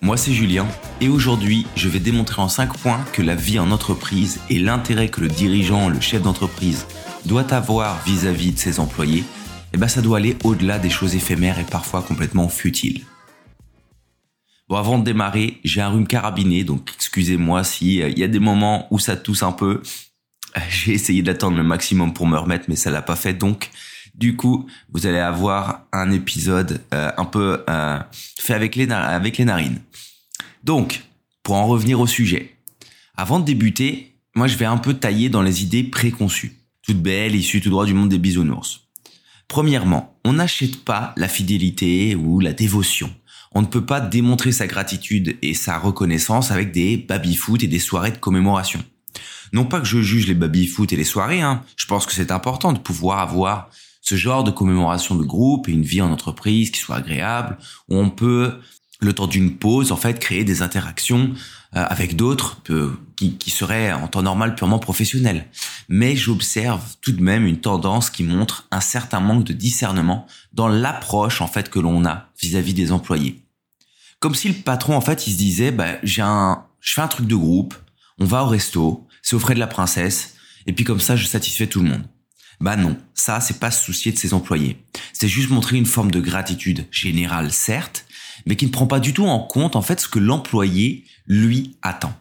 Moi c'est Julien et aujourd'hui je vais démontrer en 5 points que la vie en entreprise et l'intérêt que le dirigeant, le chef d'entreprise doit avoir vis-à-vis de ses employés, eh ben ça doit aller au-delà des choses éphémères et parfois complètement futiles. Bon avant de démarrer, j'ai un rhume carabiné donc excusez-moi s'il euh, y a des moments où ça tousse un peu. J'ai essayé d'attendre le maximum pour me remettre mais ça l'a pas fait donc du coup, vous allez avoir un épisode euh, un peu euh, fait avec les, avec les narines. Donc, pour en revenir au sujet, avant de débuter, moi je vais un peu tailler dans les idées préconçues, toutes belles, issues tout droit du monde des bisounours. Premièrement, on n'achète pas la fidélité ou la dévotion. On ne peut pas démontrer sa gratitude et sa reconnaissance avec des baby-foot et des soirées de commémoration. Non pas que je juge les baby-foot et les soirées, hein. je pense que c'est important de pouvoir avoir ce genre de commémoration de groupe et une vie en entreprise qui soit agréable, où on peut, le temps d'une pause, en fait, créer des interactions euh, avec d'autres euh, qui, qui seraient en temps normal purement professionnelles. Mais j'observe tout de même une tendance qui montre un certain manque de discernement dans l'approche en fait que l'on a vis-à-vis des employés. Comme si le patron en fait il se disait bah j'ai un je fais un truc de groupe, on va au resto, c'est au frais de la princesse et puis comme ça je satisfais tout le monde. Bah non, ça c'est pas se soucier de ses employés. C'est juste montrer une forme de gratitude générale certes, mais qui ne prend pas du tout en compte en fait ce que l'employé lui attend.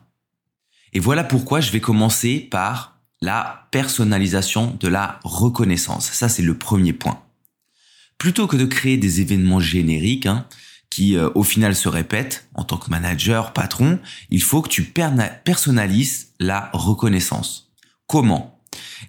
Et voilà pourquoi je vais commencer par la personnalisation de la reconnaissance. Ça c'est le premier point. Plutôt que de créer des événements génériques hein, qui euh, au final se répètent en tant que manager, patron, il faut que tu personnalises la reconnaissance. Comment?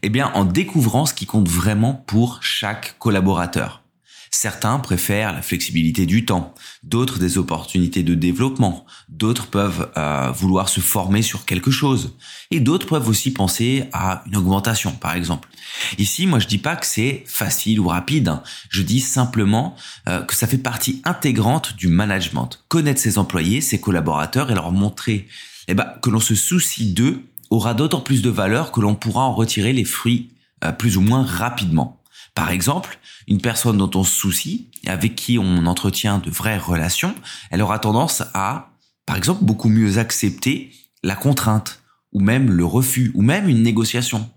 Eh bien, en découvrant ce qui compte vraiment pour chaque collaborateur. Certains préfèrent la flexibilité du temps, d'autres des opportunités de développement, d'autres peuvent euh, vouloir se former sur quelque chose, et d'autres peuvent aussi penser à une augmentation, par exemple. Ici, moi, je dis pas que c'est facile ou rapide. Hein. Je dis simplement euh, que ça fait partie intégrante du management. Connaître ses employés, ses collaborateurs et leur montrer, eh ben, que l'on se soucie d'eux aura d'autant plus de valeur que l'on pourra en retirer les fruits euh, plus ou moins rapidement. Par exemple, une personne dont on se soucie et avec qui on entretient de vraies relations, elle aura tendance à, par exemple, beaucoup mieux accepter la contrainte ou même le refus ou même une négociation.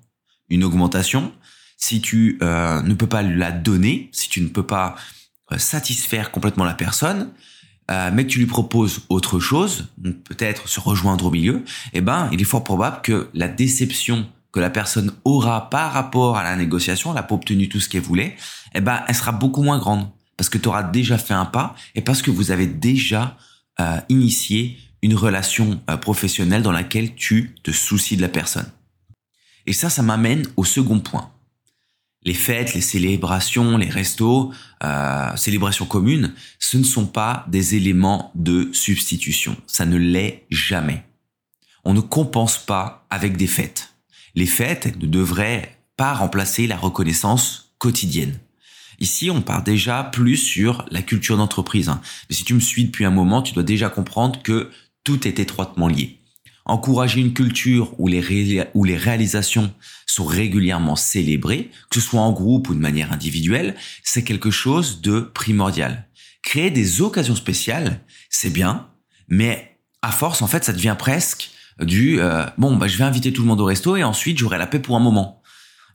Une augmentation, si tu euh, ne peux pas la donner, si tu ne peux pas euh, satisfaire complètement la personne, euh, mais que tu lui proposes autre chose, peut-être se rejoindre au milieu, eh ben, il est fort probable que la déception que la personne aura par rapport à la négociation, elle n'a pas obtenu tout ce qu'elle voulait, eh ben, elle sera beaucoup moins grande parce que tu auras déjà fait un pas et parce que vous avez déjà euh, initié une relation euh, professionnelle dans laquelle tu te soucies de la personne. Et ça, ça m'amène au second point les fêtes, les célébrations, les restos, euh, célébrations communes, ce ne sont pas des éléments de substitution. Ça ne l'est jamais. On ne compense pas avec des fêtes. Les fêtes ne devraient pas remplacer la reconnaissance quotidienne. Ici, on part déjà plus sur la culture d'entreprise. Hein. Mais si tu me suis depuis un moment, tu dois déjà comprendre que tout est étroitement lié. Encourager une culture où les, où les réalisations sont régulièrement célébrées, que ce soit en groupe ou de manière individuelle, c'est quelque chose de primordial. Créer des occasions spéciales, c'est bien, mais à force, en fait, ça devient presque du euh, bon, bah, je vais inviter tout le monde au resto et ensuite j'aurai la paix pour un moment.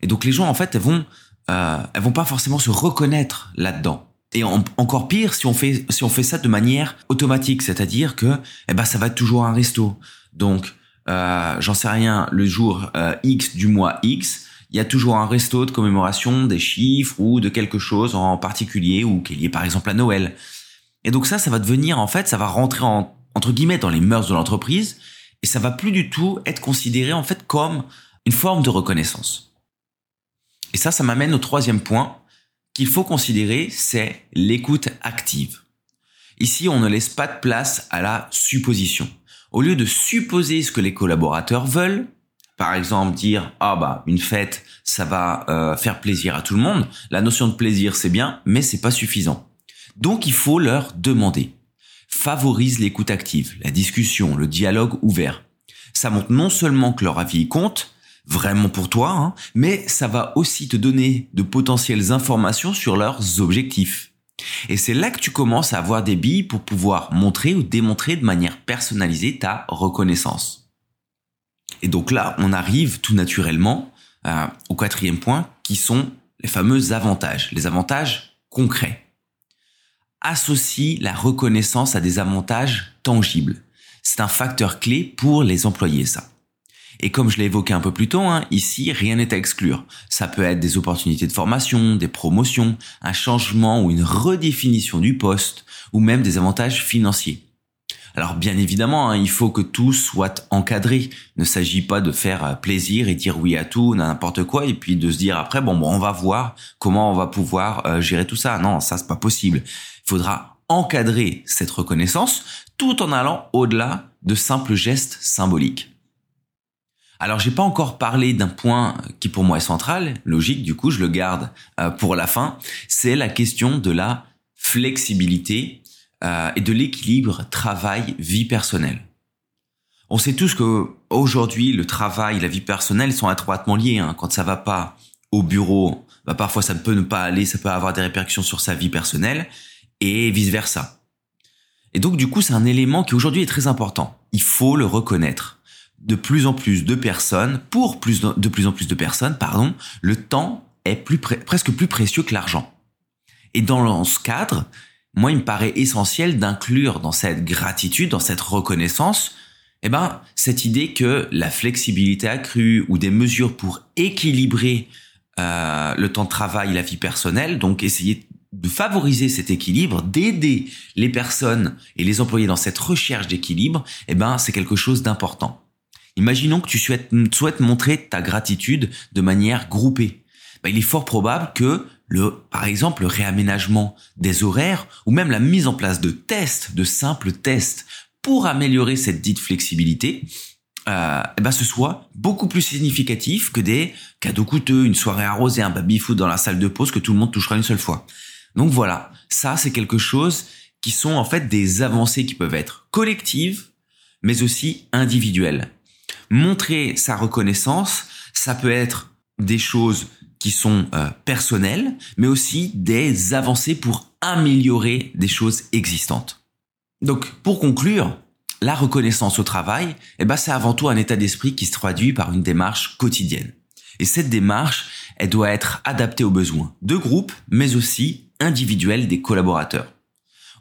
Et donc les gens, en fait, elles vont, euh, elles vont pas forcément se reconnaître là-dedans. Et encore pire, si on fait si on fait ça de manière automatique, c'est-à-dire que eh ben ça va être toujours un resto. Donc euh, j'en sais rien, le jour euh, X du mois X, il y a toujours un resto de commémoration des chiffres ou de quelque chose en particulier ou qui est lié par exemple à Noël. Et donc ça, ça va devenir en fait, ça va rentrer en, entre guillemets dans les mœurs de l'entreprise et ça va plus du tout être considéré en fait comme une forme de reconnaissance. Et ça, ça m'amène au troisième point qu'il faut considérer, c'est l'écoute active. Ici, on ne laisse pas de place à la supposition. Au lieu de supposer ce que les collaborateurs veulent, par exemple dire ah bah une fête ça va euh, faire plaisir à tout le monde. La notion de plaisir c'est bien, mais c'est pas suffisant. Donc il faut leur demander. Favorise l'écoute active, la discussion, le dialogue ouvert. Ça montre non seulement que leur avis compte, vraiment pour toi, hein, mais ça va aussi te donner de potentielles informations sur leurs objectifs. Et c'est là que tu commences à avoir des billes pour pouvoir montrer ou démontrer de manière personnalisée ta reconnaissance. Et donc là, on arrive tout naturellement euh, au quatrième point, qui sont les fameux avantages, les avantages concrets. Associe la reconnaissance à des avantages tangibles. C'est un facteur clé pour les employés, ça. Et comme je l'ai évoqué un peu plus tôt, hein, ici, rien n'est à exclure. Ça peut être des opportunités de formation, des promotions, un changement ou une redéfinition du poste, ou même des avantages financiers. Alors bien évidemment, hein, il faut que tout soit encadré. Il ne s'agit pas de faire euh, plaisir et dire oui à tout, n'importe quoi, et puis de se dire après bon, bon on va voir comment on va pouvoir euh, gérer tout ça. Non, ça c'est pas possible. Il faudra encadrer cette reconnaissance tout en allant au-delà de simples gestes symboliques. Alors j'ai pas encore parlé d'un point qui pour moi est central, logique, du coup je le garde euh, pour la fin, c'est la question de la flexibilité euh, et de l'équilibre travail-vie personnelle. On sait tous que aujourd'hui le travail et la vie personnelle sont étroitement liés. Hein. Quand ça va pas au bureau, bah parfois ça peut ne pas aller, ça peut avoir des répercussions sur sa vie personnelle et vice versa. Et donc du coup c'est un élément qui aujourd'hui est très important. Il faut le reconnaître de plus en plus de personnes, pour plus de, plus en plus de personnes, pardon, le temps est plus presque plus précieux que l'argent. Et dans ce cadre, moi, il me paraît essentiel d'inclure dans cette gratitude, dans cette reconnaissance, eh ben, cette idée que la flexibilité accrue ou des mesures pour équilibrer euh, le temps de travail et la vie personnelle, donc essayer de favoriser cet équilibre, d'aider les personnes et les employés dans cette recherche d'équilibre, eh ben, c'est quelque chose d'important. Imaginons que tu souhaites, montrer ta gratitude de manière groupée. Ben, il est fort probable que le, par exemple, le réaménagement des horaires ou même la mise en place de tests, de simples tests pour améliorer cette dite flexibilité, euh, eh ben ce soit beaucoup plus significatif que des cadeaux coûteux, une soirée arrosée, un baby-foot dans la salle de pause que tout le monde touchera une seule fois. Donc voilà, ça c'est quelque chose qui sont en fait des avancées qui peuvent être collectives, mais aussi individuelles montrer sa reconnaissance, ça peut être des choses qui sont euh, personnelles, mais aussi des avancées pour améliorer des choses existantes. Donc, pour conclure, la reconnaissance au travail, eh ben, c'est avant tout un état d'esprit qui se traduit par une démarche quotidienne. Et cette démarche, elle doit être adaptée aux besoins de groupe, mais aussi individuels des collaborateurs.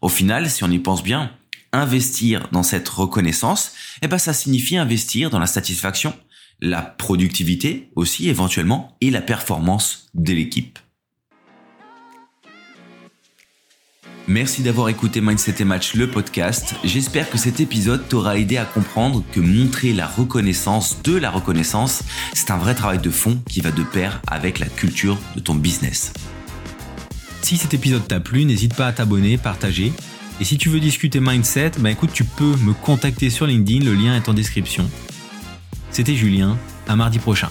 Au final, si on y pense bien, investir dans cette reconnaissance, eh ben ça signifie investir dans la satisfaction, la productivité aussi éventuellement et la performance de l'équipe. Merci d'avoir écouté Mindset et Match le podcast. J'espère que cet épisode t'aura aidé à comprendre que montrer la reconnaissance de la reconnaissance, c'est un vrai travail de fond qui va de pair avec la culture de ton business. Si cet épisode t'a plu, n'hésite pas à t'abonner, partager et si tu veux discuter mindset, bah écoute, tu peux me contacter sur LinkedIn, le lien est en description. C'était Julien, à mardi prochain.